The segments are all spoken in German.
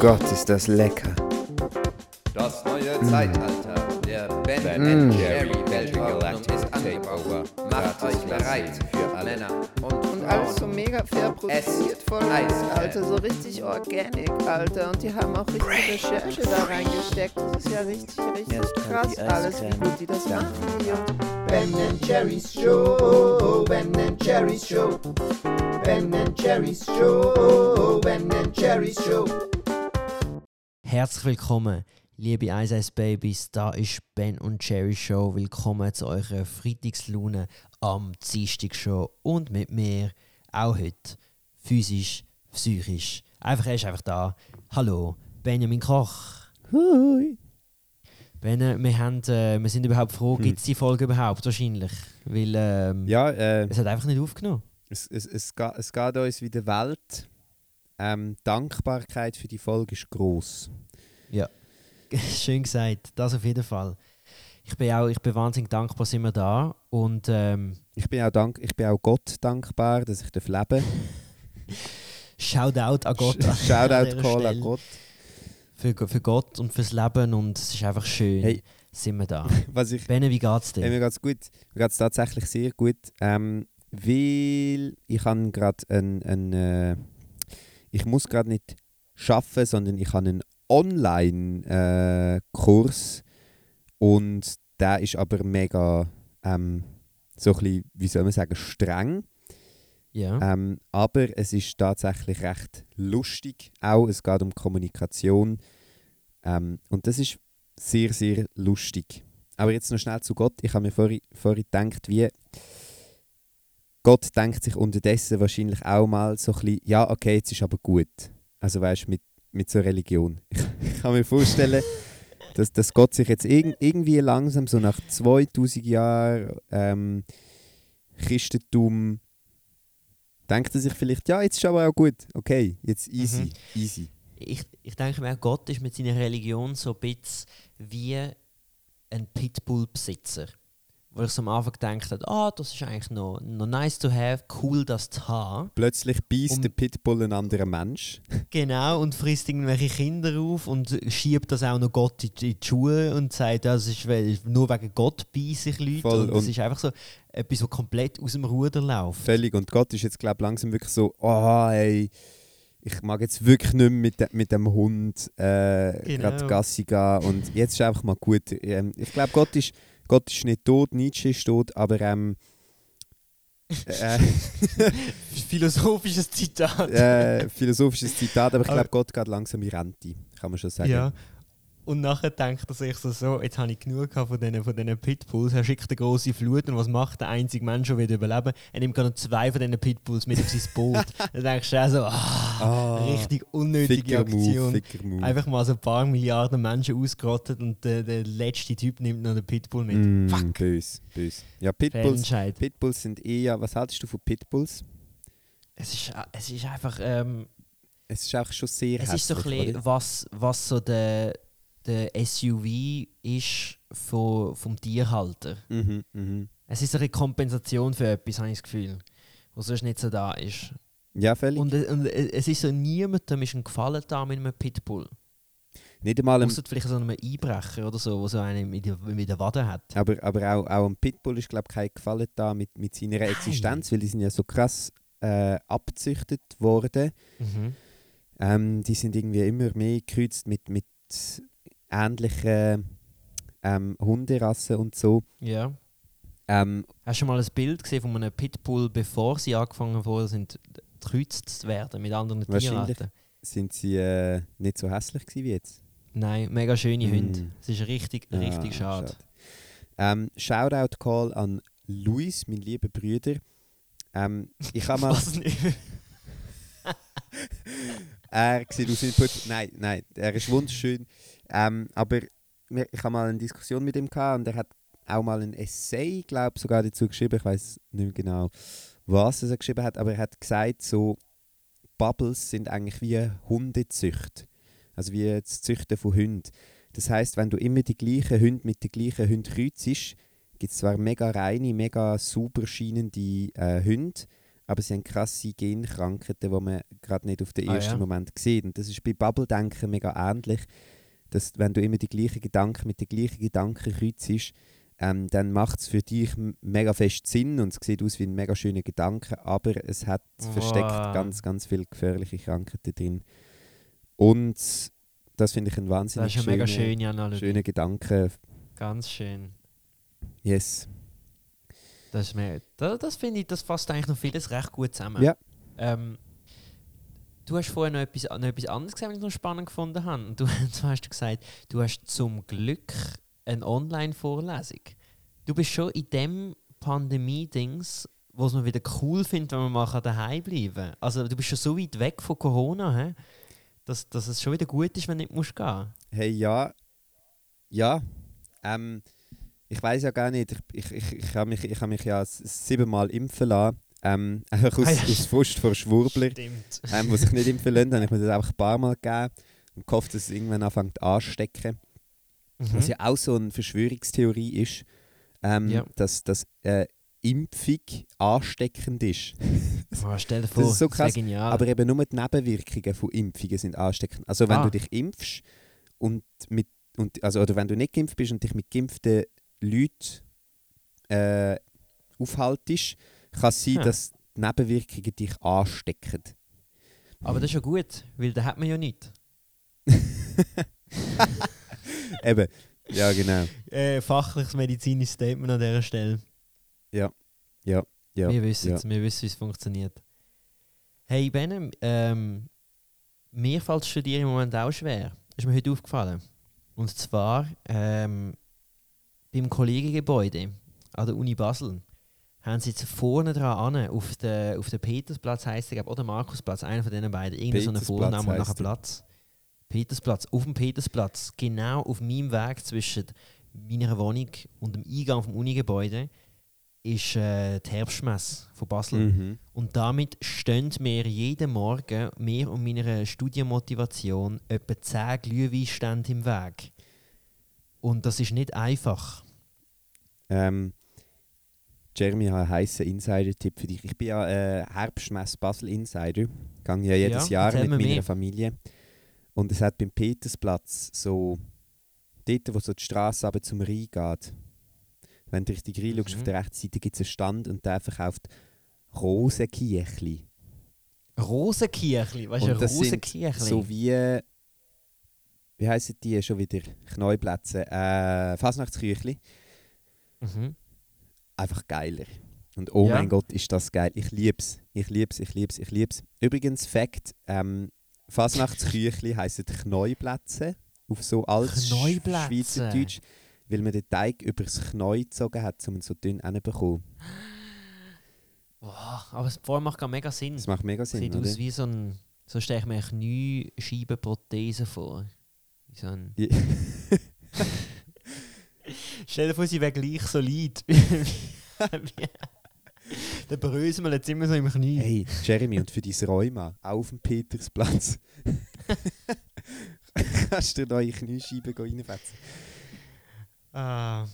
Gott, ist das lecker. Das neue Zeitalter der Ben Mm. Jerry Weltordnung ist angebrochen. Macht euch bereit für Männer und, Und alles so mega fair produziert, voll. Alter, so richtig organic, Alter. Und die haben auch richtig Recherche da reingesteckt. Das ist ja richtig, richtig krass alles, wie gut die das machen hier. Ben Jerry's Show, Ben Jerry's Show, Ben Jerry's Show, Ben Jerry's Show. Herzlich willkommen, liebe 11 Babys. Da ist Ben und Jerry Show. Willkommen zu eurer Freitagslaune am Dienstag Show und mit mir auch heute physisch, psychisch. Einfach er ist einfach da. Hallo, Benjamin Koch. Hui. Ben, wir, haben, äh, wir sind überhaupt froh, gibt es die Folge überhaupt wahrscheinlich? Weil ähm, Ja, äh, es hat einfach nicht aufgenommen. es, es, es, geht, es geht uns wie der Welt. Ähm, Dankbarkeit für die Folge ist gross. Schön gesagt, das auf jeden Fall. Ich bin auch, ich bin wahnsinnig dankbar, sind wir da und ähm, Ich bin auch, dank, ich bin auch Gott dankbar, dass ich darf leben Shoutout an Gott. Shoutout Call an. Gott. Für, für Gott und fürs Leben und es ist einfach schön, Hey. sind wir da. Was ich, Benne, wie geht's dir? hey, mir geht's gut. Mir geht's tatsächlich sehr gut. Ähm, weil ich habe gerade ein, ein äh, ich muss gerade nicht schaffen, sondern ich habe einen Online-Kurs und der ist aber mega ähm, so ein bisschen, wie soll man sagen, streng. ja. Ähm, aber es ist tatsächlich recht lustig auch. Es geht um Kommunikation. Ähm, und das ist sehr, sehr lustig. Aber jetzt noch schnell zu Gott. Ich habe mir vorhin, vorhin gedacht, wie Gott denkt sich unterdessen wahrscheinlich auch mal so ein bisschen, ja, okay, jetzt ist aber gut. Also weißt du, mit, mit so Religion. Ich, kann mir vorstellen, dass, dass Gott sich jetzt irg irgendwie langsam, so nach 2000 Jahren ähm, Christentum, denkt er sich vielleicht, ja, jetzt ist aber auch gut. Okay, jetzt easy, Mhm. easy. ich, ich denke mir, Gott ist mit seiner Religion so ein bisschen wie ein Pitbull-Besitzer. Wo ich so am Anfang gedacht habe, ah, das ist eigentlich noch, noch nice to have, cool das zu haben. Plötzlich beißt der Pitbull einen anderen Mensch. Genau, und frisst irgendwelche Kinder auf und schiebt das auch noch Gott in die, Schuhe und sagt, das ist weil- nur wegen Gott beißen sich Leute. Voll, und das ist einfach so etwas, was komplett aus dem Ruder läuft. Völlig. Und Gott ist jetzt, glaube ich, langsam wirklich so, oh, hey, ich mag jetzt wirklich nicht mehr mit, de mit dem Hund äh, Genau. gerade Gassi gehen. Und jetzt ist einfach mal gut. Ähm, ich glaube, Gott ist, Gott ist nicht tot, Nietzsche ist tot, aber ähm, äh, Philosophisches Zitat. äh, philosophisches Zitat, aber ich glaube, Gott geht langsam in Rente, kann man schon sagen. Ja. Und nachher denkt er sich so, so jetzt habe ich genug von diesen, von Pitbulls. Er schickt eine große Flut und was macht der einzige Mensch, der wieder überleben Er nimmt gerade noch zwei von diesen Pitbulls mit auf sein Boot. Dann denkst du auch so, ah, Ah, richtig unnötige Aktion. Move. Einfach mal so ein paar Milliarden Menschen ausgerottet und der, der letzte Typ nimmt noch den Pitbull mit. Mm, Fuck. Bös, bös. Ja, Pitbulls. Pitbulls sind eher, was haltest du von Pitbulls? Es ist, es ist einfach, ähm, Es ist auch schon sehr es ist so ein hässlich, bisschen, was, was so der, der SUV ist von, vom Tierhalter. Mhm, mhm. Es ist eine Kompensation für etwas, habe ich das Gefühl, was sonst nicht so da ist. Ja, völlig. Und, äh, und äh, es ist so, niemandem ist ein Gefallen da mit einem Pitbull. Nicht einmal ein, Außer vielleicht so einem Einbrecher oder so, der so einen mit mit der Wade hat. aber, aber auch, auch ein Pitbull ist, glaube ich, kein Gefallen da mit, mit seiner Existenz, weil die sind ja so krass äh, abgezüchtet worden. Mhm. Ähm, die sind irgendwie immer mehr gekreuzt mit, mit ähnlichen ähm, Hunderassen und so. Ja. Ähm, Hast du schon mal ein Bild gesehen von einem Pitbull, bevor sie angefangen worden sind, gekreuzt zu werden mit anderen. Tierarten? sind sie äh, nicht so hässlich wie jetzt? Nein, mega schöne Mm. Hunde. Es ist richtig, Ah, richtig schade. Ähm, Shoutout Call an Luis, mein lieber Brüder. Ähm, ich habe mal. Was nicht? er sieht aus wie Nein, nein, er ist wunderschön. Ähm, aber ich habe mal eine Diskussion mit ihm gehabt und er hat auch mal ein Essay, glaube ich, sogar dazu geschrieben. Ich weiß nicht mehr genau, was er geschrieben hat, aber er hat gesagt, so Bubbles sind eigentlich wie Hundezücht. Also wie das Züchten von Hunden. Das heißt, wenn du immer die gleichen Hunde mit den gleichen Hunden kreuzest, gibt es zwar mega reine, mega super scheinende äh, Hunde, aber sie haben krasse Genkrankheiten, die man gerade nicht auf den Ah, ersten ja. Moment sieht. Und das ist bei Bubble-Denken mega ähnlich, dass wenn du immer die gleichen Gedanken mit den gleichen Gedanken kreuzest, ähm, dann macht es für dich mega fest Sinn und es sieht aus wie ein mega schöner Gedanke, aber es hat es versteckt Wow. ganz, ganz viele gefährliche Krankheiten drin. Und das finde ich ein Das wahnsinnig mega schöner, schöne Analogie. schöner Gedanke. Ganz schön. Yes. Das, ist mir- das, das finde ich, das fasst eigentlich noch vieles recht gut zusammen. Ja. Ähm, du hast vorher noch etwas, noch etwas anderes gesagt, was ich noch spannend gefunden habe. Und du, du hast gesagt, du hast zum Glück eine Online-Vorlesung. Du bist schon in dem Pandemie-Dings, was man wieder cool findet, wenn man mal daheim bleiben kann. Also du bist schon so weit weg von Corona, he? Dass, dass es schon wieder gut ist, wenn du nicht musst gehen Hey, ja. Ja. Ähm, ich weiß ja gar nicht. Ich, ich, ich, ich habe mich, ich hab mich ja siebenmal impfen lassen. Ähm, einfach aus, Ah ja. aus Frust vor Schwurbler, Stimmt. ähm, die sich nicht impfen lassen. Dann habe ich mir das einfach ein paar Mal gegeben und gehofft, dass es irgendwann anfängt anzustecken. Was ja auch so eine Verschwörungstheorie ist, ähm, Ja. dass, dass äh, Impfung ansteckend ist. Oh, stell dir Das vor, ist so das krass, genial. Aber eben nur die Nebenwirkungen von Impfungen sind ansteckend. Also wenn Ah. du dich impfst und mit und also oder wenn du nicht geimpft bist und dich mit geimpften Leuten äh, aufhaltest, kann es sein, Ja. dass die Nebenwirkungen dich anstecken. Aber das ist ja gut, weil da hat man ja nicht. Eben, ja genau. Äh, fachliches medizinisches Statement an dieser Stelle. Ja, ja, wir wissen ja. es, wir wissen, wie es funktioniert. Hey Benem, ähm, mir fällt das Studieren im Moment auch schwer. Ist mir heute aufgefallen. Und zwar ähm, beim Kollegengebäude an der Uni Basel haben sie jetzt vorne dran an, auf den auf der Petersplatz heisst glaub, oder Markusplatz, einer von diesen beiden, irgendein so ein Petersplatz Vorname und nachher er. Platz. Petersplatz, auf dem Petersplatz, genau auf meinem Weg zwischen meiner Wohnung und dem Eingang vom Unigebäude, ist äh, die Herbstmesse von Basel. Mhm. Und damit stehen mir jeden Morgen, mir und meiner Studienmotivation, etwa 10 Glühweinstände im Weg. Und das ist nicht einfach. Ähm, Jeremy, ich habe einen heissen Insider-Tipp für dich. Ich bin ja äh, Herbstmess Basel Insider. Ich gehe ja jedes Ja, Jahr mit meiner mehr. Familie. Und es hat beim Petersplatz so, dort wo so die Straße aber zum Rhein geht. Wenn du richtig reinschaust, Mhm. auf der rechten Seite gibt es einen Stand und der verkauft. Rosenkirchli, weißt du, Und das sind Rosenkirchli? So wie, wie heissen die schon wieder? Knäuplätze. Äh, Fasnachtsküchli. mhm. Einfach geiler. Und oh Ja. mein Gott, ist das geil. Ich lieb's. Ich lieb's, ich lieb's, ich lieb's. Übrigens, Fakt, ähm, Fasnachtsküchli heissen Knäuplätze auf so altes. Schweizerdeutsch, weil man den Teig übers Knäu gezogen hat, um ihn so dünn hinzubekommen. Boah, aber es macht gar mega Sinn. Das macht mega Sinn, Sieht oder? aus wie so ein. So stelle ich mir eine Kniescheibenprothese vor. Wie so ein. Stell dir vor, sie wäre gleich solid. Der bröselt jetzt immer so im Knie. Hey, Jeremy, und für dein Rheuma, auch auf dem Petersplatz. Kannst du dir neue Kniescheiben reinfetzen? Ah.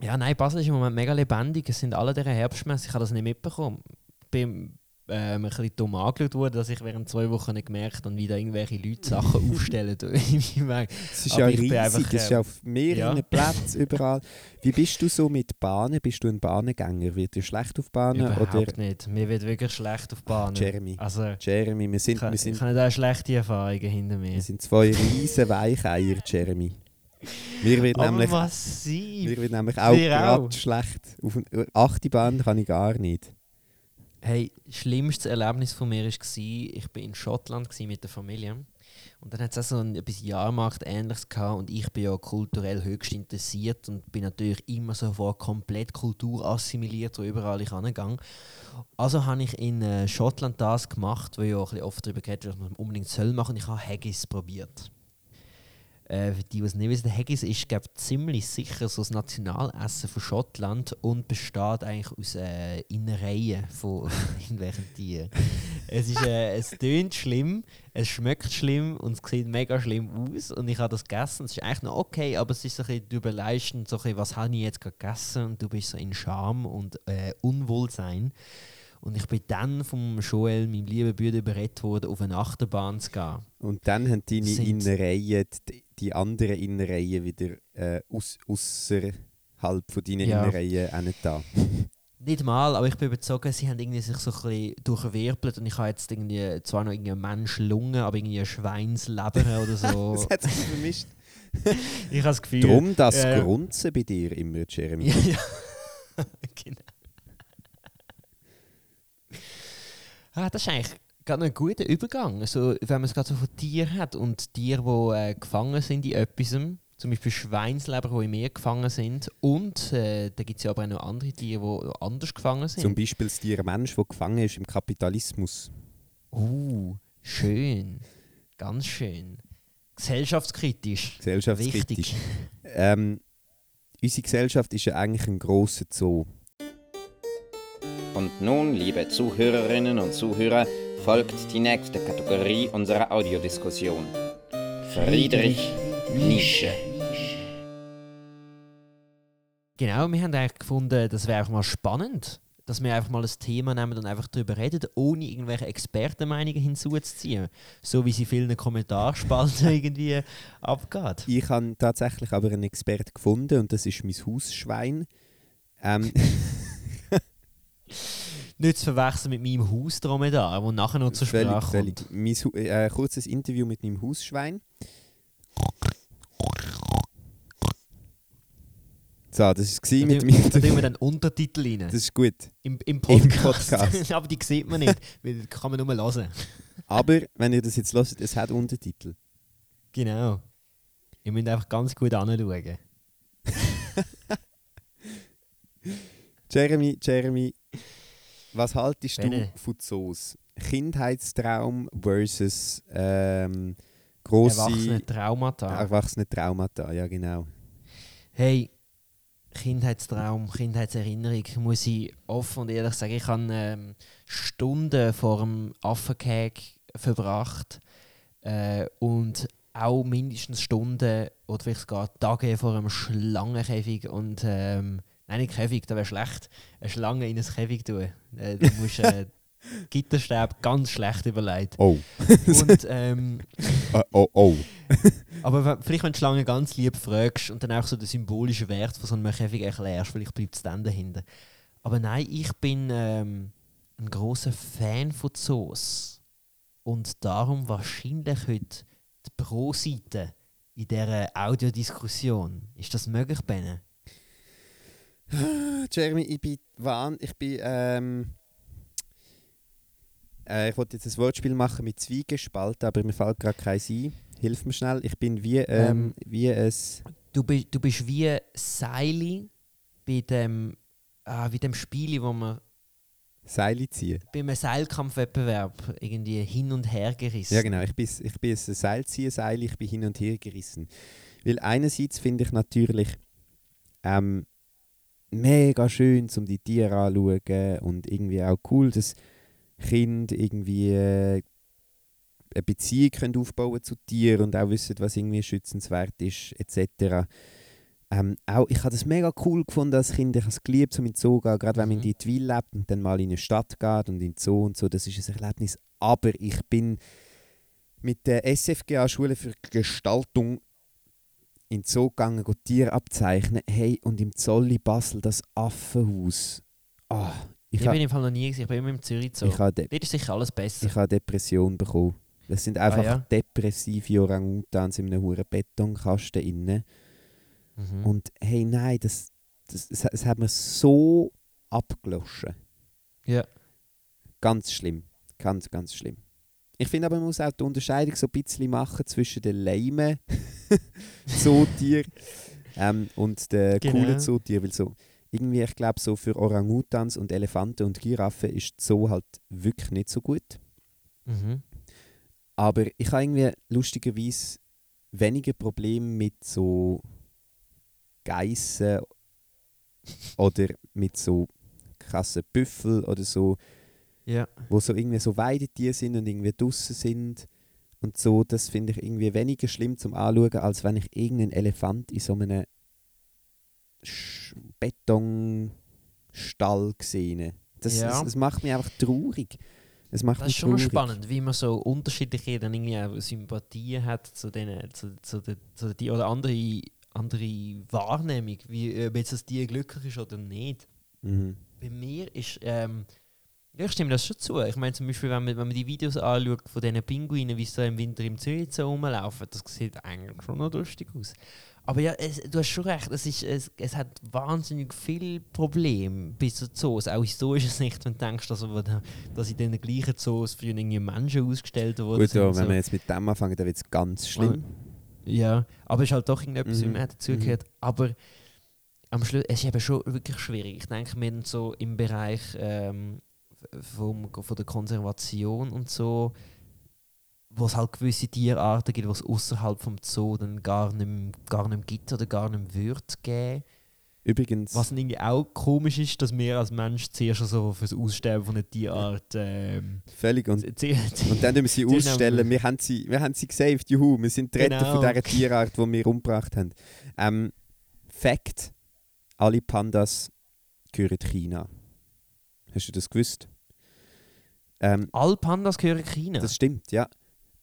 Ja, nein, Basel ist im Moment mega lebendig. Es sind alle dieser Herbstmesse. Ich habe das nicht mitbekommen. Bin ähm, ein bisschen dumm angeschaut worden, dass ich während zwei Wochen nicht gemerkt habe, wie da irgendwelche Leute Sachen aufstellen. Es ist ja ich riesig, das ist ja ähm, auf mehreren ja. Plätzen überall. Wie bist du so mit Bahnen? Bist du ein Bahnengänger? Wird dir schlecht auf Bahnen? Überhaupt Oder nicht. Mir wird wirklich schlecht auf Bahnen. Jeremy? Also, Jeremy, wir ich, sind, habe- wir ich sind, habe da schlechte Erfahrungen hinter mir. wir sind zwei riesen Weicheier, Jeremy. Mir wird nämlich, massiv. mir wird nämlich auch gerade schlecht. Auf eine achte Bahn kann ich gar nicht. Hey, das schlimmste Erlebnis von mir war, ich war in Schottland mit der Familie. Und dann hat es auch so ein etwas Jahrmarkt ähnliches gehabt und ich bin ja kulturell höchst interessiert und bin natürlich immer sofort komplett Kultur assimiliert, wo überall ich angegangen. Also habe ich in äh, Schottland das gemacht, wo ich auch oft darüber geredet dass man unbedingt soll machen. Ich habe Haggis probiert. Äh, für die, die es nicht wissen, Haggis ist glaub, ziemlich sicher so das Nationalessen von Schottland und besteht eigentlich aus äh, Innereien von irgendwelchen Tieren. es, ist, äh, es tönt schlimm, es schmeckt schlimm und es sieht mega schlimm aus. Und ich habe das gegessen. Es ist eigentlich noch okay, aber es ist so ein bisschen, du so ein bisschen, was habe ich jetzt gegessen und du bist so in Scham und äh, Unwohlsein. Und ich bin dann vom Joel, meinem lieben Bruder, überredet worden, auf eine Achterbahn zu gehen. Und dann haben deine Sind- Innereien, die, die anderen Innereien wieder äh, aus, außerhalb von deinen Ja. Innereien auch nicht da. Nicht mal, aber ich bin überzeugt, sie haben irgendwie sich so ein bisschen durchwirbelt und ich habe jetzt irgendwie zwar noch irgendwie eine Menschlunge, aber irgendwie eine Schweinsleber oder so. Das hat sich vermischt. ich habe das Gefühl. Drum das ja. Grunzen bei dir immer, Jeremy. Ja, ja. genau. Ah, das ist eigentlich gerade ein guter Übergang. Also, wenn man es gerade so von Tieren hat und Tiere, die äh, gefangen sind in etwas, zum Beispiel Schweinsleber, die im Meer gefangen sind. Und äh, da gibt es ja aber auch noch andere Tiere, die anders gefangen sind. Zum Beispiel das Tier Mensch, der gefangen ist im Kapitalismus. Uh, schön. Ganz schön. Gesellschaftskritisch. Gesellschaftskritisch. Wichtig. Ähm, unsere Gesellschaft ist ja eigentlich ein grosser Zoo. Und nun, liebe Zuhörerinnen und Zuhörer, folgt die nächste Kategorie unserer Audiodiskussion. Friedrich Nische. Genau, wir haben eigentlich gefunden, das wäre einfach mal spannend, dass wir einfach mal ein Thema nehmen und einfach darüber reden, ohne irgendwelche Expertenmeinungen hinzuzuziehen. So wie sie vielen Kommentarspalten irgendwie abgeht. Ich habe tatsächlich aber einen Experten gefunden und das ist mein Hausschwein. Ähm, Nicht zu verwechseln mit meinem Hausdromedar, der nachher noch zur völlig, Sprache völlig. kommt. Mein, äh, kurzes Interview mit meinem Hausschwein. So, das war Da mit meinem da tun wir dann Untertitel rein. Das ist gut. Im, Im Podcast. Podcast. Aber die sieht man nicht, weil die kann man nur hören. Aber wenn ihr das jetzt hört, es hat Untertitel. Genau. Ihr müsst einfach ganz gut anschauen. Jeremy, Jeremy, was haltest du Bene. von Zoos? Kindheitstraum versus ähm, grosse Erwachsene Traumata. erwachsene Traumata, ja genau. Hey, Kindheitstraum, Kindheitserinnerung, muss ich offen und ehrlich sagen, ich habe ähm, Stunden vor dem Affenkäg verbracht äh, und auch mindestens Stunden oder vielleicht sogar Tage vor einem Schlangenkäfig und ähm, nein, nicht Käfig, das wäre schlecht, eine Schlange in ein Käfig tun. Äh, du musst äh, Gitterstab ganz schlecht überlegt. Oh. Und ähm, Äh, oh, oh. aber vielleicht, wenn du die Schlange ganz lieb fragst und dann auch so den symbolischen Wert von so einem Käfig erklärst, vielleicht bleibt es dann dahinter. Aber nein, ich bin ähm, ein großer Fan von Zoos. Und darum wahrscheinlich heute die Pro-Seite in dieser Audiodiskussion. Ist das möglich, Benne? Jeremy, ich bin wahn, ich bin ähm, äh, ich wollte jetzt ein Wortspiel machen mit Zwiegespalten, aber mir fällt gerade keins ein. Hilf mir schnell. Ich bin wie, ähm, Ähm, wie ein Du, bist du bist wie Seili bei dem, ah, wie dem Spiel, wo man Seile ziehen. bei einem Seilkampfwettbewerb irgendwie hin und her gerissen. Ja genau, ich bin, ich bin ein Seilzieherseil, ich bin hin und her gerissen. Weil einerseits finde ich natürlich ähm, mega schön, um die Tiere anzuschauen und irgendwie auch cool, dass Kinder irgendwie äh, eine Beziehung können aufbauen zu Tieren und auch wissen, was irgendwie schützenswert ist, etc. Ähm, auch, ich habe das mega cool gefunden als Kind. Ich habe es geliebt, um in den Zoo zu gehen, gerade wenn man Mhm. in die Twil lebt und dann mal in eine Stadt geht und in den Zoo und so. Das ist ein Erlebnis. Aber ich bin mit der SFGA Schule für Gestaltung in Zoo gegangen, go Tiere abzeichnen. Hey, und im Zolli Basel das Affenhaus. Ah, ich Ich habe bin im Fall noch nie gesehen, ich bin immer im Zürich Zoo. ich Dort ist sicher alles besser. ich ha Depression bekommen. Das sind einfach Ah, ja? depressive Orangutans in einem hohen Betonkasten innen. Mhm. Und hey, nein, das, das, es, es hat mir so abgeloschen. Ja. Ganz schlimm. Ganz, ganz schlimm. Ich finde aber, man muss auch die Unterscheidung so ein bisschen machen zwischen den lamen Zootier ähm, und den Genau. coolen Zootier. Weil so, irgendwie, ich glaube, so für Orangutans und Elefanten und Giraffen ist Zoo halt wirklich nicht so gut. Mhm. Aber ich habe irgendwie lustigerweise weniger Probleme mit so Geissen oder mit so krassen Büffel oder so. Ja. wo so irgendwie so Weidetiere sind und irgendwie draussen sind und so, das finde ich irgendwie weniger schlimm zum Anschauen, als wenn ich irgendeinen Elefant in so einem Sch Betonstall sehe. Das, Ja. das, das macht mich einfach traurig. Es macht Das ist schon traurig. spannend, wie man so unterschiedliche dann irgendwie auch Sympathien hat zu denen, zu, zu, der, zu die oder andere, andere Wahrnehmung, wie ob jetzt das Tier glücklich ist oder nicht. Mhm. Bei mir ist, ähm, ja, ich stimme das schon zu. Ich meine zum Beispiel, wenn man, wenn man die Videos anschaut von diesen Pinguinen, wie sie da im Winter im Zoo so rumlaufen, das sieht eigentlich schon noch lustig aus. Aber ja, es, du hast schon recht, es, ist, es, es hat wahnsinnig viele Probleme bis zu Zoos, auch historischer Sicht, wenn du denkst, dass, wir- dass in den gleichen Zoos für irgendwie Menschen ausgestellt wurden. Gut, ja, wenn so. wir jetzt mit dem anfangen, dann wird es ganz schlimm. Ja, aber es ist halt doch irgendetwas, Mhm. wie man dazugehört. Aber am Schluss, es ist eben schon wirklich schwierig. Ich denke, wir sind so im Bereich ähm, vom, von der Konservation und so, wo es halt gewisse Tierarten gibt, die es außerhalb vom Zoo dann gar nicht, gar nicht gibt oder gar nicht wird geben. Übrigens, Was dann irgendwie auch komisch ist, dass wir als Mensch zuerst so für das Aussterben von einer Tierart ähm, völlig. Und, und dann müssen wir sie ausstellen. Wir haben sie, wir haben sie gesaved, juhu. Wir sind die Retter Genau. von dieser Tierart, die wir umgebracht haben. Ähm, Fact: Alle Pandas gehören China. Hast du das gewusst? Ähm, Alle Pandas gehören China. Das stimmt, ja.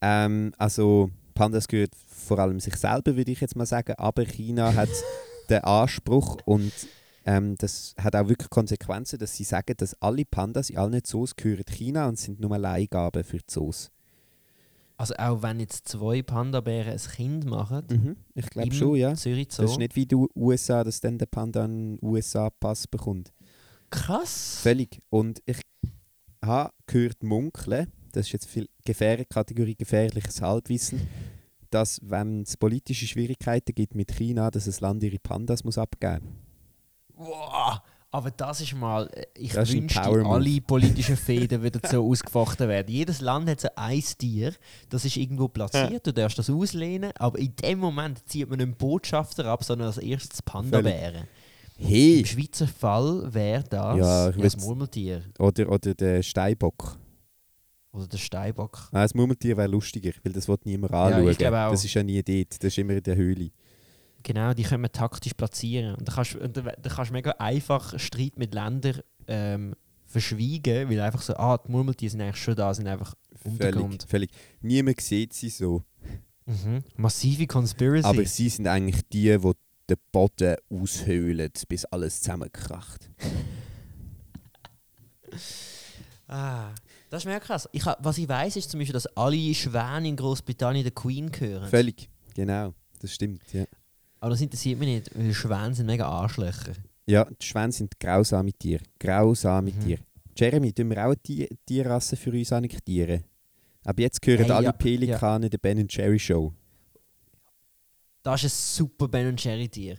Ähm, also Pandas gehört vor allem sich selber, würde ich jetzt mal sagen, aber China hat den Anspruch und ähm, das hat auch wirklich Konsequenzen, dass sie sagen, dass alle Pandas in allen Zoos gehören China und sind nur Leihgaben für die Zoos. Also auch wenn jetzt zwei Panda-Bären ein Kind machen, Mhm, ich glaube schon, ja. Zürich Zoo. Das ist nicht wie die USA, dass dann der Panda einen USA-Pass bekommt. krass. Völlig. Und ich habe gehört munkeln, das ist jetzt viel Gefähr Kategorie gefährliches Halbwissen, dass wenn es politische Schwierigkeiten gibt mit China, dass das Land ihre Pandas muss abgeben Wow. Aber das ist mal, äh, ich Das wünschte, alle politischen Fäden würden so ausgefochten werden. Jedes Land hat so ein Tier, das ist irgendwo platziert, du darfst das auslehnen, aber in dem Moment zieht man einen Botschafter ab, sondern als erstes Panda-Bären. Hey! Im Schweizer Fall wäre das Ja, ja, das Murmeltier Oder, oder der Steinbock. oder der Steinbock. Ah, das Murmeltier wäre lustiger, weil das wird niemand Ja, ich anschauen. glaube auch. das ist ja nie dort, das ist immer in der Höhle. Genau, die können wir taktisch platzieren. Und da kannst und da, da kannst du mega einfach Streit mit Ländern ähm, verschweigen, weil einfach so, ah, die Murmeltiere sind eigentlich schon da, sind einfach Völlig, Untergrund. völlig. Niemand sieht sie so. Mhm. Massive Conspiracy. Aber sie sind eigentlich die, die den Boden aushöhlen, bis alles zusammenkracht. ah, das ist mega krass. Ich was ich weiß, ist zum Beispiel, dass alle Schwäne in Großbritannien der Queen gehören. Völlig, genau. Das stimmt, ja. Aber das interessiert mich nicht, weil Schwäne sind mega Arschlöcher. Ja, die Schwäne sind grausame Tiere. Grausame Mhm. Tiere. Jeremy, tun wir auch eine Tier Tierrasse für uns annektieren? Aber jetzt gehören Hey, alle ja, Pelikane der Ben Jerry Show. Das ist ein super Ben Jerry Tier.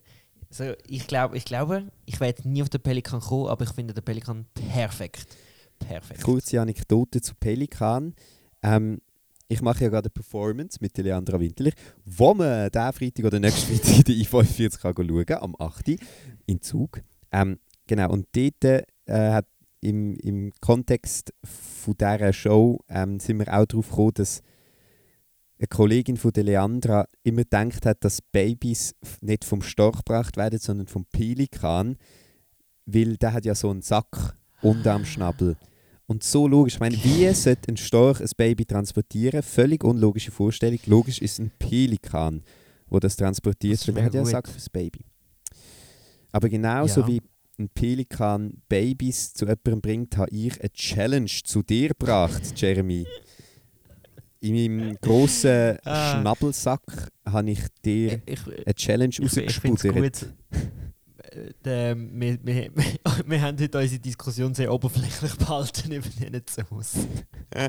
Also, ich, glaub, ich glaube, ich werde nie auf den Pelikan kommen, aber ich finde den Pelikan perfekt. Perfekt. Kurze Anekdote zu Pelikan. Ähm, ich mache ja gerade eine Performance mit Leandra Winterlich, wo man diesen Freitag oder nächsten Freitag in der I45 kann schauen kann, am 8. in Zug. Ähm, genau, und dort äh, hat im, im Kontext von dieser Show ähm, sind wir auch darauf gekommen, dass eine Kollegin von der Leandra immer gedacht hat, dass Babys nicht vom Storch gebracht werden, sondern vom Pelikan, weil der hat ja so einen Sack unterm Schnabel. Und so logisch, ich meine, wie sollte ein Storch ein Baby transportieren? Völlig unlogische Vorstellung. Logisch ist ein Pelikan, wo das transportiert Das. Der hat ja einen Sack fürs Baby. Aber genauso Ja. wie ein Pelikan Babys zu jemandem bringt, habe ich eine Challenge zu dir gebracht, Jeremy. In meinem grossen Ah. Schnabelsack habe ich dir Ich, ich, eine Challenge gut. Äh, der- wir, wir, wir haben heute unsere Diskussion sehr oberflächlich behalten über diesen Zoos.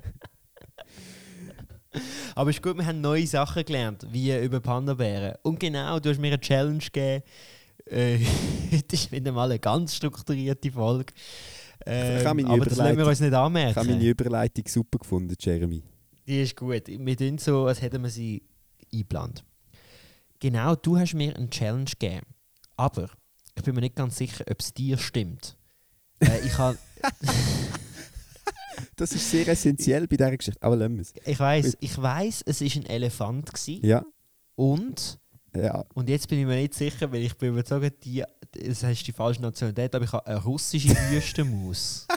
Aber es ist gut, wir haben neue Sachen gelernt, wie über Panda-Bären. Und genau, du hast mir eine Challenge gegeben. Äh, heute ist wieder mal eine ganz strukturierte Folge. Ähm, aber das lassen wir uns nicht Ich habe anmerken. meine Überleitung super gefunden, Jeremy. Die ist gut. Wir tun so, als hätten wir sie eingeplant. Genau, du hast mir eine Challenge gegeben. Aber ich bin mir nicht ganz sicher, ob es dir stimmt. äh, ich habe. Das ist sehr essentiell bei dieser Geschichte. Aber lassen wir es. Ich weiß, ich weiß, es ist ein Elefant gsi Ja, und ja. und jetzt bin ich mir nicht sicher, weil ich bin überzeugt, die, das heißt die falsche Nationalität, aber ich habe eine russische Wüstenmaus.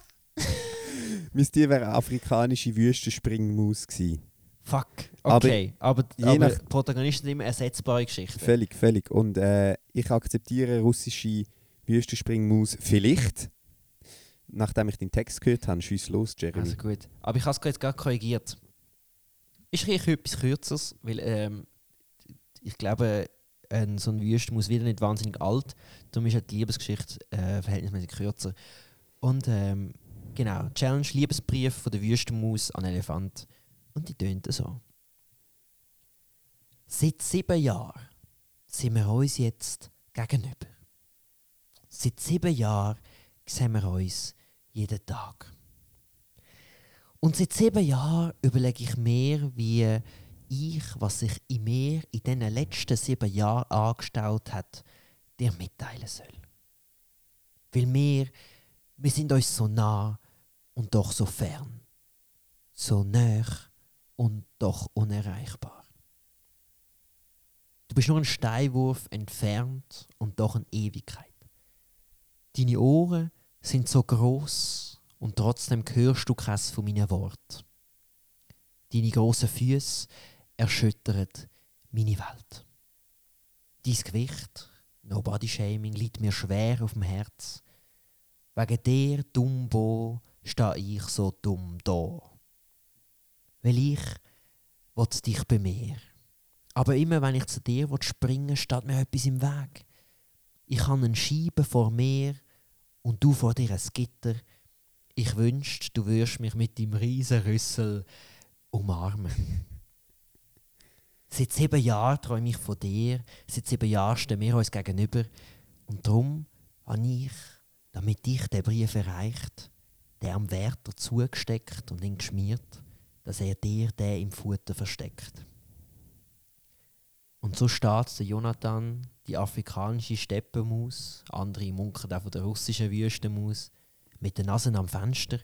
Mein Tier wäre eine afrikanische Wüstenspringmaus gewesen. Fuck. Aber Okay, aber, je aber, nach- Protagonisten sind immer ersetzbare Geschichten. Völlig, völlig. Und äh, ich akzeptiere russische Wüstenspringmaus vielleicht. Nachdem ich den Text gehört habe, schieß los, Jeremy. Also gut. Aber ich habe es jetzt gerade korrigiert. Ist eigentlich etwas Kürzeres, weil ähm, ich glaube, ein, so ein Wüstenmaus wird nicht wahnsinnig alt. Darum ist halt die Liebesgeschichte äh, verhältnismäßig kürzer. Und ähm, genau, Challenge Liebesbrief von der Wüstenmaus an Elefant. Und die tönt so. Seit sieben Jahren sind wir uns jetzt gegenüber. Seit sieben Jahren sehen wir uns jeden Tag. Und seit sieben Jahren überlege ich mir, wie ich, was sich in mir in diesen letzten sieben Jahren angestaut hat, dir mitteilen soll. Weil wir, wir sind uns so nah und doch so fern. So nah und doch unerreichbar. Du bist nur ein Steinwurf entfernt und doch eine Ewigkeit. Deine Ohren sind so groß und trotzdem hörst du keins von meinen Worten. Deine grossen Füße erschüttern meine Welt. Dein Gewicht, no body shaming, liegt mir schwer auf dem Herz. Wegen dir, Dumbo, stehe ich so dumm da. Weil ich will dich bei mir. Aber immer wenn ich zu dir will springen steht mir etwas im Weg. Ich habe einen Scheiben vor mir und du vor dir ein Gitter. Ich wünschte, du würdest mich mit deinem riesen Rüssel umarmen. Seit sieben Jahren träume ich von dir, seit sieben Jahren stehen wir uns gegenüber. Und darum habe ich, damit dich der Brief erreicht, der am Wärter zugesteckt und ihn geschmiert, dass er dir den im Futter versteckt. Und so steht der Jonathan, die afrikanische Steppenmaus, andere munkeln auch von der russischen Wüstenmaus, mit der Nase am Fenster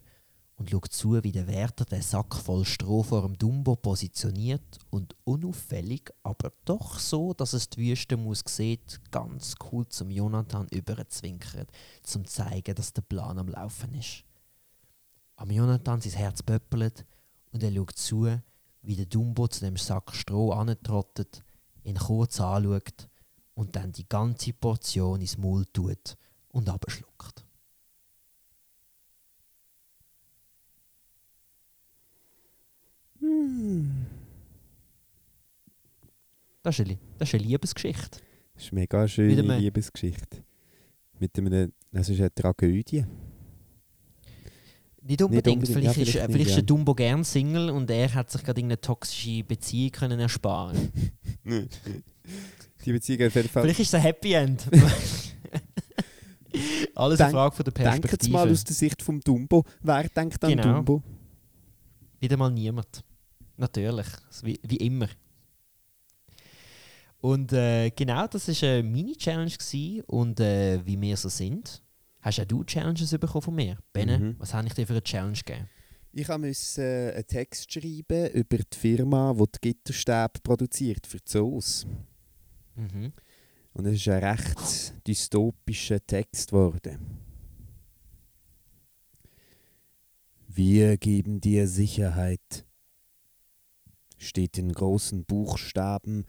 und schaut zu, wie der Wärter den Sack voll Stroh vor dem Dumbo positioniert und unauffällig, aber doch so, dass es die Wüstenmaus sieht, ganz cool zum Jonathan überzwinkert, zum zeigen, dass der Plan am Laufen ist. Am Jonathan sein Herz pöppelt und er schaut zu, wie der Dumbo zu dem Sack Stroh antrottet, ihn kurz anschaut und dann die ganze Portion ins Maul tut und abschluckt. Das ist eine, das ist eine Liebesgeschichte. Das ist eine mega schöne Liebesgeschichte. Mit einem, das ist eine Tragödie. Nicht unbedingt. unbedingt, ja, Vielleicht, ist, vielleicht äh, nicht, vielleicht ist der Dumbo gern Single und er hat sich gerade irgendeine toxische Beziehung können ersparen. Die Beziehung auf jeden Fall. Vielleicht ist es ein Happy End. Alles Denk- eine Frage von der Denkt Perspektive. mal aus der Sicht vom Dumbo. Wer denkt an Genau. Dumbo? Wieder mal niemand. Natürlich. Wie, wie immer. Und äh, genau, das war eine Mini-Challenge. gewesen. Und äh, wie wir so sind, hast auch du Challenges bekommen von mir. Benne, Mhm. was habe ich dir für eine Challenge gegeben? Ich musste äh, einen Text schreiben über die Firma, die die Gitterstäbe produziert für Zoos. Mhm. Und es ist ein recht dystopischer Text geworden. Wir geben dir Sicherheit, steht in großen Buchstaben,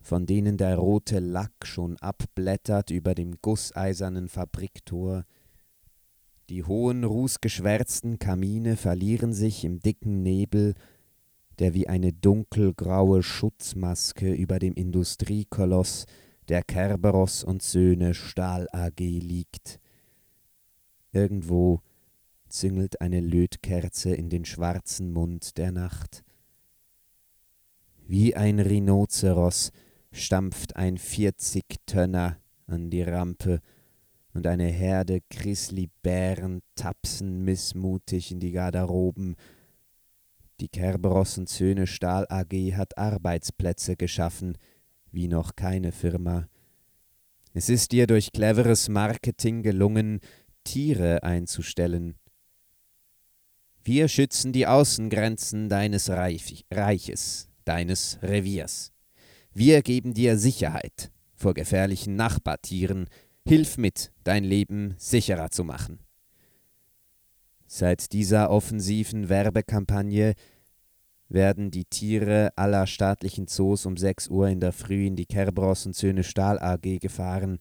von denen der rote Lack schon abblättert über dem gusseisernen Fabriktor. Die hohen, rußgeschwärzten Kamine verlieren sich im dicken Nebel, der wie eine dunkelgraue Schutzmaske über dem Industriekoloss der Kerberos und Söhne Stahl AG liegt. Irgendwo züngelt eine Lötkerze in den schwarzen Mund der Nacht. Wie ein Rhinozeros stampft ein 40-Tönner an die Rampe und eine Herde Grizzlybären tapsen missmutig in die Garderoben. Die Kerberos und Söhne Stahl AG hat Arbeitsplätze geschaffen, wie noch keine Firma. Es ist ihr durch cleveres Marketing gelungen, Tiere einzustellen. Wir schützen die Außengrenzen deines Reich Reiches, deines Reviers. Wir geben dir Sicherheit vor gefährlichen Nachbartieren. Hilf mit, dein Leben sicherer zu machen. Seit dieser offensiven Werbekampagne werden die Tiere aller staatlichen Zoos um 6 Uhr in der Früh in die Kerbros und Söhne Stahl AG gefahren.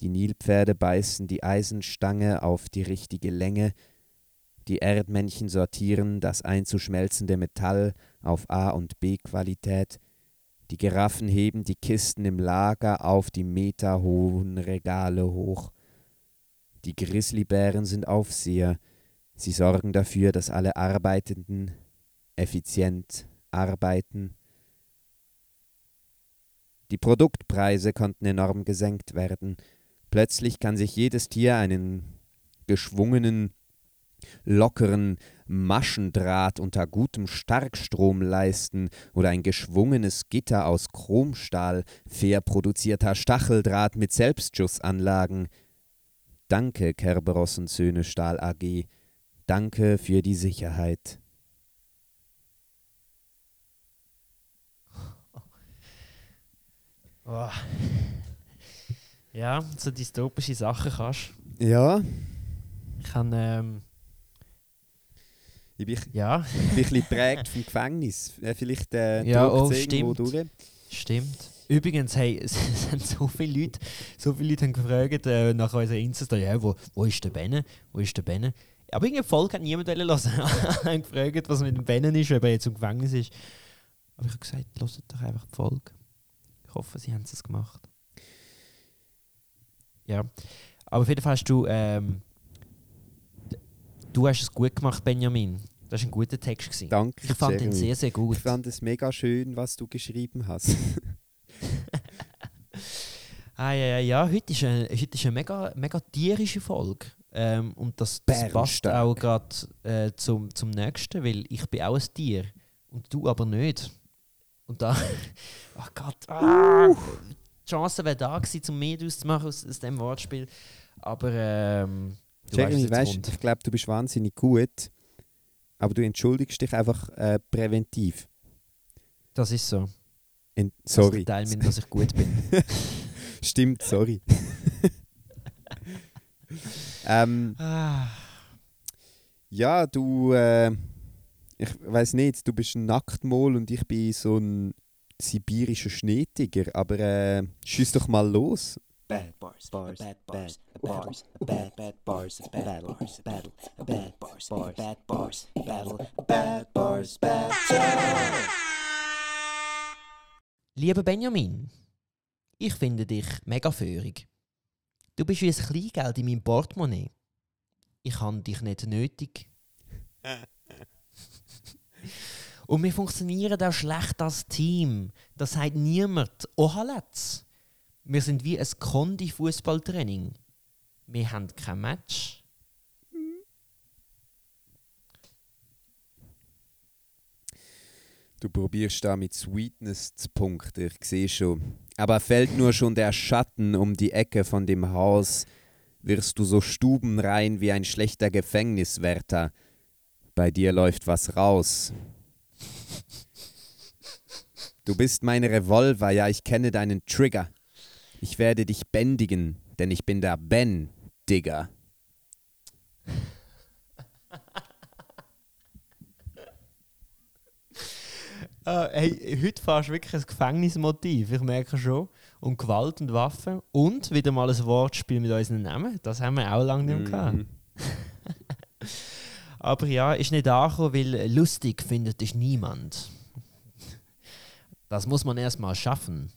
Die Nilpferde beißen die Eisenstange auf die richtige Länge. Die Erdmännchen sortieren das einzuschmelzende Metall auf A- und B-Qualität. Die Giraffen heben die Kisten im Lager auf die meterhohen Regale hoch. Die Grizzlybären sind Aufseher. Sie sorgen dafür, dass alle Arbeitenden effizient arbeiten. Die Produktpreise konnten enorm gesenkt werden. Plötzlich kann sich jedes Tier einen geschwungenen, lockeren Maschendraht unter gutem Starkstrom leisten oder ein geschwungenes Gitter aus Chromstahl, fair produzierter Stacheldraht mit Selbstschussanlagen. Danke, Kerberos und Söhne Stahl AG. Danke für die Sicherheit. Oh. Ja, so dystopische Sachen kannst Ja, Ich kann, ähm, ich bin, ja, ich bin ein bisschen geprägt vom Gefängnis. Äh, Vielleicht äh, Ja, oh, stimmt. durch. stimmt. Übrigens, hey, es haben so viele Leute, so viele Leute haben gefragt äh, nach unserer Insta, ja, wo, wo ist der Benne? Wo ist der Benne? Aber irgendeine Folge hat niemand lassen. haben gefragt, was mit dem Benne ist, ob er jetzt im Gefängnis ist. Aber ich habe gesagt, hört doch einfach die Folge. Ich hoffe, sie haben es gemacht. Ja. Aber auf jeden Fall hast du, ähm, du hast es gut gemacht, Benjamin. Das war ein guter Text. Gewesen. Danke. Ich fand ihn sehr, sehr gut. Ich fand es mega schön, was du geschrieben hast. Ah, ja, ja, ja. Heute ist eine, heute ist eine mega, mega tierische Folge. Ähm, und das, das passt auch gerade äh, zum, zum nächsten, weil ich bin auch ein Tier und du aber nicht. Und da. Ach Gott. Ah, die Chance wäre da gewesen, um mehr daraus zu machen aus, aus diesem Wortspiel. Aber. Ähm, du Jeremy, weißt weißt, ich glaube, du bist wahnsinnig gut, aber du entschuldigst dich einfach äh, präventiv. Das ist so. Das sorry. der Teil, mit, dass ich gut bin. Stimmt, sorry. ähm, Ah. ja, du, äh, ich weiß nicht, du bist ein Nacktmol und ich bin so ein sibirischer Schneetiger, aber äh, schieß doch mal los. Bad bars, bars, bad bars, bars, bad bad bars, battle, battle, bad bars, bad bars, battle, bad bars, battle. Lieber Benjamin, ich finde dich mega föhrig. Du bist wie ein Kleingeld in meinem Portemonnaie. Ich habe dich nicht nötig. Und wir funktionieren auch schlecht als Team. Das sagt niemand. Oha, let's. Wir sind wie ein Kondi-Fußballtraining. Wir haben kein Match. Du probierst da mit Sweetness zu punkten, ich sehe schon. Aber fällt nur schon der Schatten um die Ecke von dem Haus, wirst du so stubenrein wie ein schlechter Gefängniswärter. Bei dir läuft was raus. Du bist mein Revolver, ja, ich kenne deinen Trigger. Ich werde dich bändigen, denn ich bin der Ben, Digger. Äh, hey, heute fährst du wirklich ein Gefängnismotiv, ich merke schon. Und Gewalt und Waffen. Und wieder mal ein Wortspiel mit unseren Namen. Das haben wir auch lange nicht mehr gehabt. Mhm. Aber ja, ist nicht angekommen, weil lustig findet dich niemand. Das muss man erstmal schaffen.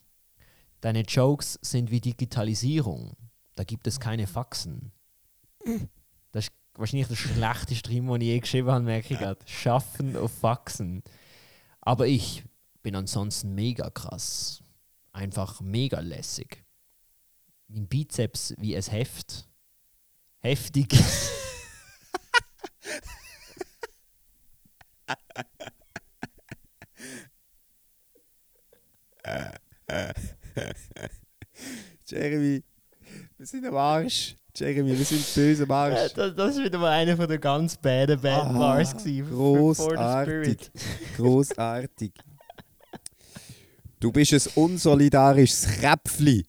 Deine Jokes sind wie Digitalisierung. Da gibt es keine Faxen. Das ist wahrscheinlich der schlechteste Stream, den ich je geschrieben habe, merke ich gerade. Schaffen auf Faxen. Aber ich bin ansonsten mega krass. Einfach mega lässig. Mein Bizeps wie ein Heft. Heftig. Jeremy, wir sind am Arsch. Jeremy, wir sind böse am Äh, Arsch. Das, das ist wieder mal einer von den ganz baden Bad Ah, Bars gewesen. Großartig. Großartig. Du bist ein unsolidarisches Kräpfli.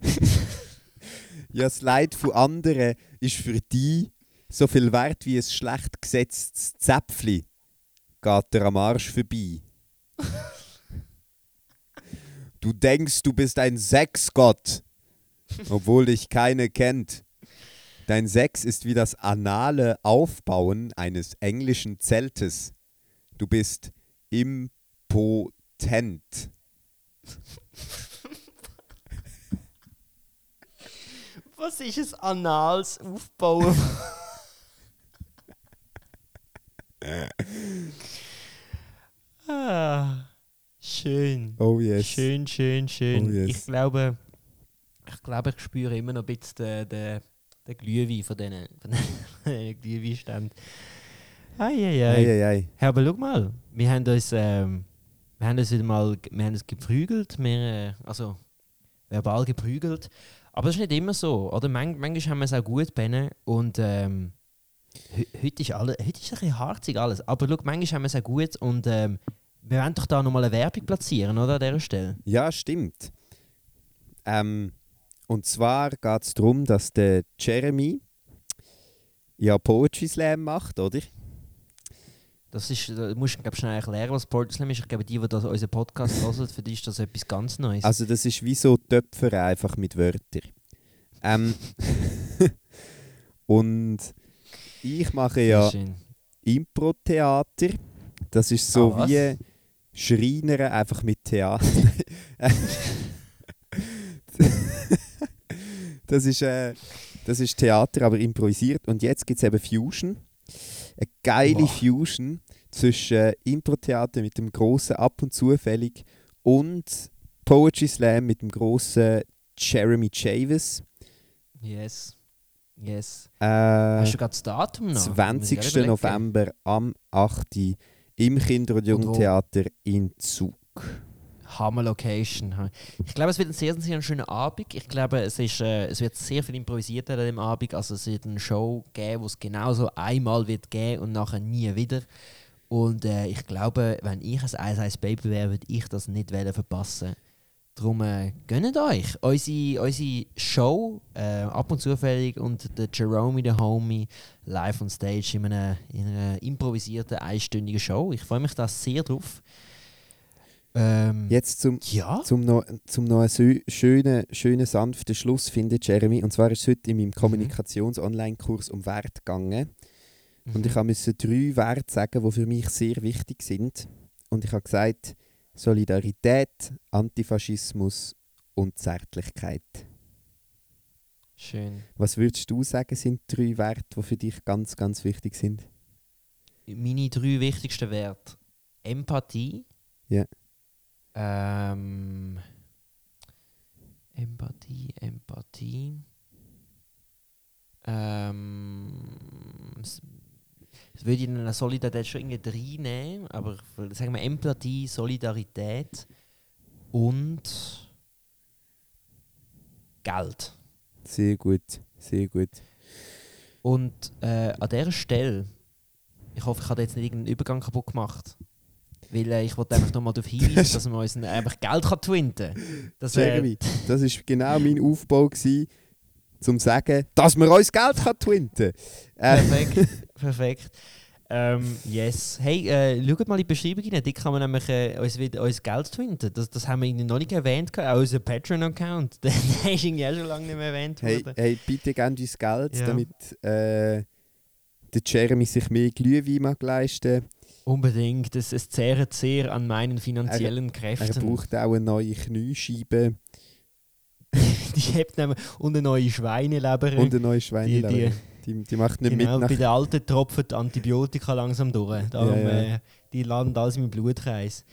ja, das Leid von anderen ist für dich so viel wert wie ein schlecht gesetztes Zäpfli. Geht dir am Arsch vorbei. Du denkst, du bist ein Sexgott, obwohl dich keine kennt. Dein Sex ist wie das anale Aufbauen eines englischen Zeltes. Du bist impotent. Was ist ein anales Aufbauen? ah, schön. Oh yes. Schön, schön, schön. Oh yes. Ich glaube, ich glaube, ich spüre immer noch ein bisschen den, den, den Glühwein von diesen, von diesen Glühweinständen. Eieiei. Ei, ei. Hey, aber schau mal, wir haben uns, ähm, wir haben uns wieder mal, wir haben uns geprügelt, wir, äh, also verbal geprügelt. Aber das ist nicht immer so, oder? Manch, manchmal haben wir es auch gut bennen und ähm, he- heute ist alles, heute ist ein bisschen harzig alles. Aber schau, manchmal haben wir es auch gut und ähm, wir wollen doch da nochmal eine Werbung platzieren, oder? An dieser Stelle. Ja, stimmt. Ähm, und zwar geht es darum, dass der Jeremy ja Poetry Slam macht, oder? Das ist, da musst du glaub, schnell erklären, was Poetry Slam ist. Ich glaube, die, die das, unseren Podcast hören, für die ist das etwas ganz Neues. Also das ist wie so Töpfer einfach mit Wörtern. Ähm, und ich mache ja. Impro-Theater. Das ist so was? wie Schreiner einfach mit Theater. das, ist, äh, das ist Theater, aber improvisiert. Und jetzt gibt es eben Fusion. Eine geile Wow. Fusion zwischen äh, Impro-Theater mit dem grossen Ab und Zufällig und Poetry Slam mit dem grossen Jeremy Chavis. Yes. Yes. Äh, Hast du gerade das Datum noch? Muss ich 20. gerade überlegen. November am 8. im Kinder- und? Jugendtheater in Zug. Hammer Location. Ich glaube, es wird ein sehr, sehr schöner Abend. Ich glaube, es, ist, äh, es wird sehr viel improvisiert an dem Abend. Also es wird eine Show geben, wo es genauso einmal wird geben und nachher nie wieder. Und äh, ich glaube, wenn ich ein Eis Eis Baby wäre, würde ich das nicht wollen verpassen. Darum äh, gönnt euch unsere, unsere Show äh, ab und zufällig und der Jerome, der Homie, live on stage in einer, in einer improvisierten einstündigen Show. Ich freue mich da sehr drauf. Ähm, Jetzt zum, ja. zum noch, zum noch einen schönen, schönen, sanften Schluss finden, Jeremy. Und zwar ist es heute in meinem Kommunikations-Online-Kurs um Wert gegangen. Und ich Mhm. musste drei Werte sagen, die für mich sehr wichtig sind. Und ich habe gesagt, Solidarität, Antifaschismus und Zärtlichkeit. Schön. Was würdest du sagen, sind drei Werte, die für dich ganz, ganz wichtig sind? Meine drei wichtigsten Werte. Empathie. Ja. Ähm, Empathie, Empathie. Ähm, würde ich in einer Solidarität schon irgendwie reinnehmen, aber sagen wir Empathie, Solidarität und Geld. Sehr gut, sehr gut. Und äh, an dieser Stelle, ich hoffe, ich habe jetzt nicht irgendeinen Übergang kaputt gemacht. Weil äh, ich wollte einfach nochmal darauf hinweisen, dass man uns ein- einfach Geld kann twinten kann. Das, äh, Jeremy, das war genau mein Aufbau, gewesen, zum zu sagen, dass man uns Geld kann twinten äh, Perfekt, perfekt. Ähm, yes. Hey, äh, schaut mal in die Beschreibung rein. Dort kann man nämlich äh, uns, uns Geld twinten. Das, das haben wir irgendwie noch nicht erwähnt. Auch unser Patreon-Account. Der ist irgendwie auch schon lange nicht mehr erwähnt hey, worden. hey, bitte gebt uns Geld, Ja. damit äh, der Jeremy sich mehr Glühwein mag leisten Unbedingt. Es, es zehrt sehr an meinen finanziellen Er Kräften. braucht auch eine neue Kniescheibe die habt nämlich und eine neue Schweineleber. und eine neue die, Schweineleber. die, Die, die macht nicht genau, mit bei den Alten tropfen die Antibiotika langsam durch. Darum, Ja, ja. Äh, die landen alles im Blutkreis.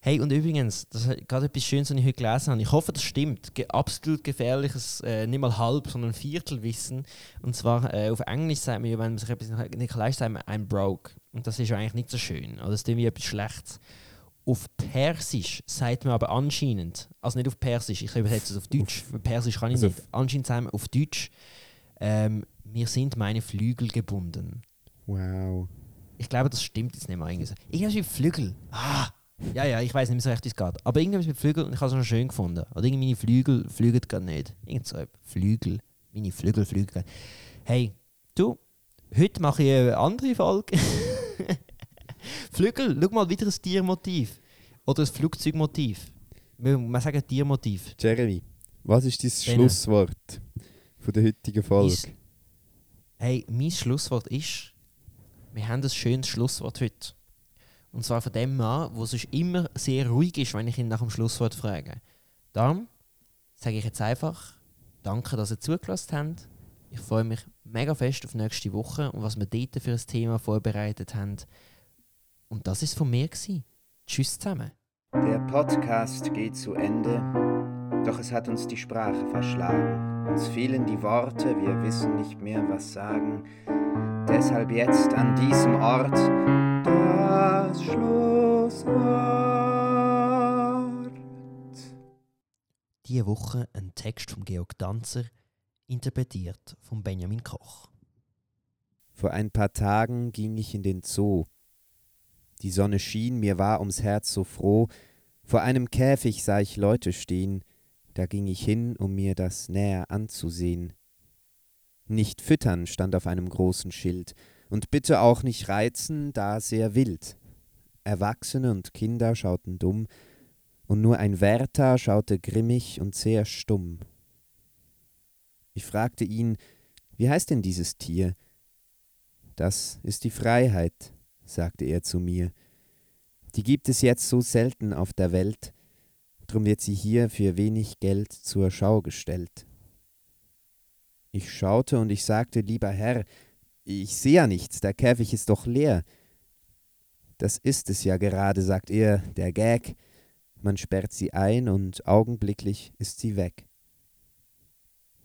Hey, und übrigens, das ist gerade etwas Schönes, was ich heute gelesen habe. Ich hoffe, das stimmt. Ge absolut gefährliches, äh, nicht mal halb, sondern Viertelwissen. Und zwar äh, auf Englisch sagt man ja, wenn man sich etwas nicht kann, sagt man, I'm broke. Und das ist ja eigentlich nicht so schön. Oder das ist irgendwie etwas Schlechtes. Auf Persisch sagt man aber anscheinend, also nicht auf Persisch, ich übersetze es auf Deutsch, Persisch kann ich Also nicht. Anscheinend sagt man auf Deutsch, Ähm, mir sind meine Flügel gebunden. Wow. Ich glaube, das stimmt jetzt nicht mehr. Irgendwie so. Irgendwas mit Flügel. Ah! Ja, ja, ich weiß nicht mehr so recht, wie es geht. Aber irgendwas mit Flügel und ich habe es noch schön gefunden. Oder irgendwie meine Flügel fliegen gar nicht. Irgend so. Flügel. Meine Flügel fliegen gar nicht. Hey, du, heute mache ich eine andere Folge. Flügel, schau mal, wieder ein Tiermotiv. Oder ein Flugzeugmotiv. Wir, wir sagen Tiermotiv. Jeremy, was ist dein. Schlusswort von der heutigen Folge? Ist- Hey, mein Schlusswort ist, wir haben ein schönes Schlusswort heute. Und zwar von dem Mann, der sonst immer sehr ruhig ist, wenn ich ihn nach dem Schlusswort frage. Darum sage ich jetzt einfach, danke, dass ihr zugelassen habt. Ich freue mich mega fest auf nächste Woche und was wir dort für ein Thema vorbereitet haben. Und das ist von mir. Gewesen. Tschüss zusammen. Der Podcast geht zu Ende, doch es hat uns die Sprache verschlagen. Uns fehlen die Worte, wir wissen nicht mehr, was sagen. Deshalb jetzt an diesem Ort das Schlusswort. Diese Woche ein Text von Georg Danzer, interpretiert von Benjamin Koch. Vor ein paar Tagen ging ich in den Zoo. Die Sonne schien, mir war ums Herz so froh. Vor einem Käfig sah ich Leute stehen, da ging ich hin, um mir das näher anzusehen. Nicht füttern stand auf einem großen Schild, und bitte auch nicht reizen, da sehr wild. Erwachsene und Kinder schauten dumm, und nur ein Wärter schaute grimmig und sehr stumm. Ich fragte ihn, wie heißt denn dieses Tier? Das ist die Freiheit, sagte er zu mir. Die gibt es jetzt so selten auf der Welt, drum wird sie hier für wenig Geld zur Schau gestellt. Ich schaute und ich sagte, lieber Herr, ich sehe ja nichts, der Käfig ist doch leer. Das ist es ja gerade, sagt er, der Gag. Man sperrt sie ein und augenblicklich ist sie weg.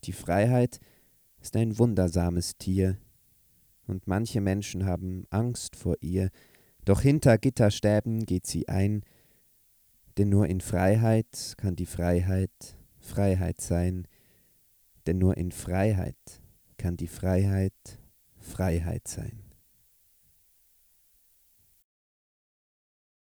Die Freiheit ist ein wundersames Tier, und manche Menschen haben Angst vor ihr, doch hinter Gitterstäben geht sie ein, denn nur in Freiheit kann die Freiheit Freiheit sein, denn nur in Freiheit kann die Freiheit Freiheit sein.